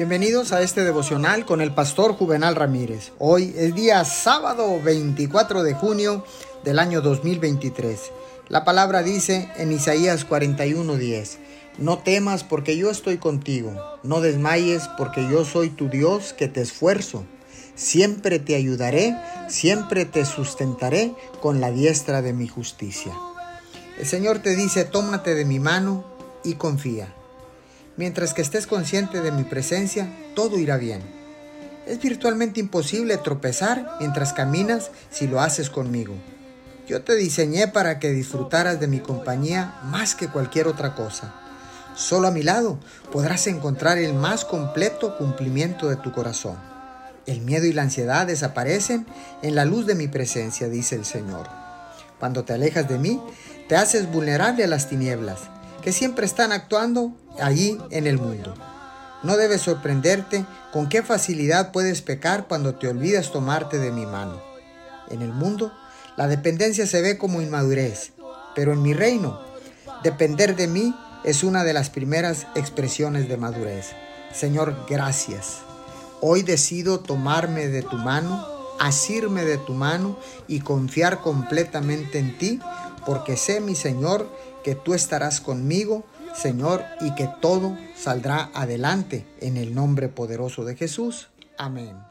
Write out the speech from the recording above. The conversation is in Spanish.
Bienvenidos a este devocional con el pastor Juvenal Ramírez. Hoy es día sábado 24 de junio del año 2023. La palabra dice en Isaías 41:10, no temas porque yo estoy contigo, no desmayes porque yo soy tu Dios que te esfuerzo. Siempre te ayudaré, siempre te sustentaré con la diestra de mi justicia. El Señor te dice, tómate de mi mano y confía. Mientras que estés consciente de mi presencia, todo irá bien. Es virtualmente imposible tropezar mientras caminas si lo haces conmigo. Yo te diseñé para que disfrutaras de mi compañía más que cualquier otra cosa. Solo a mi lado podrás encontrar el más completo cumplimiento de tu corazón. El miedo y la ansiedad desaparecen en la luz de mi presencia, dice el Señor. Cuando te alejas de mí, te haces vulnerable a las tinieblas que siempre están actuando allí en el mundo. No debes sorprenderte con qué facilidad puedes pecar cuando te olvidas tomarte de mi mano. En el mundo, la dependencia se ve como inmadurez, pero en mi reino, depender de mí es una de las primeras expresiones de madurez. Señor, gracias. Hoy decido tomarme de tu mano, asirme de tu mano y confiar completamente en ti, porque sé, mi Señor, que tú estarás conmigo, Señor, y que todo saldrá adelante en el nombre poderoso de Jesús. Amén.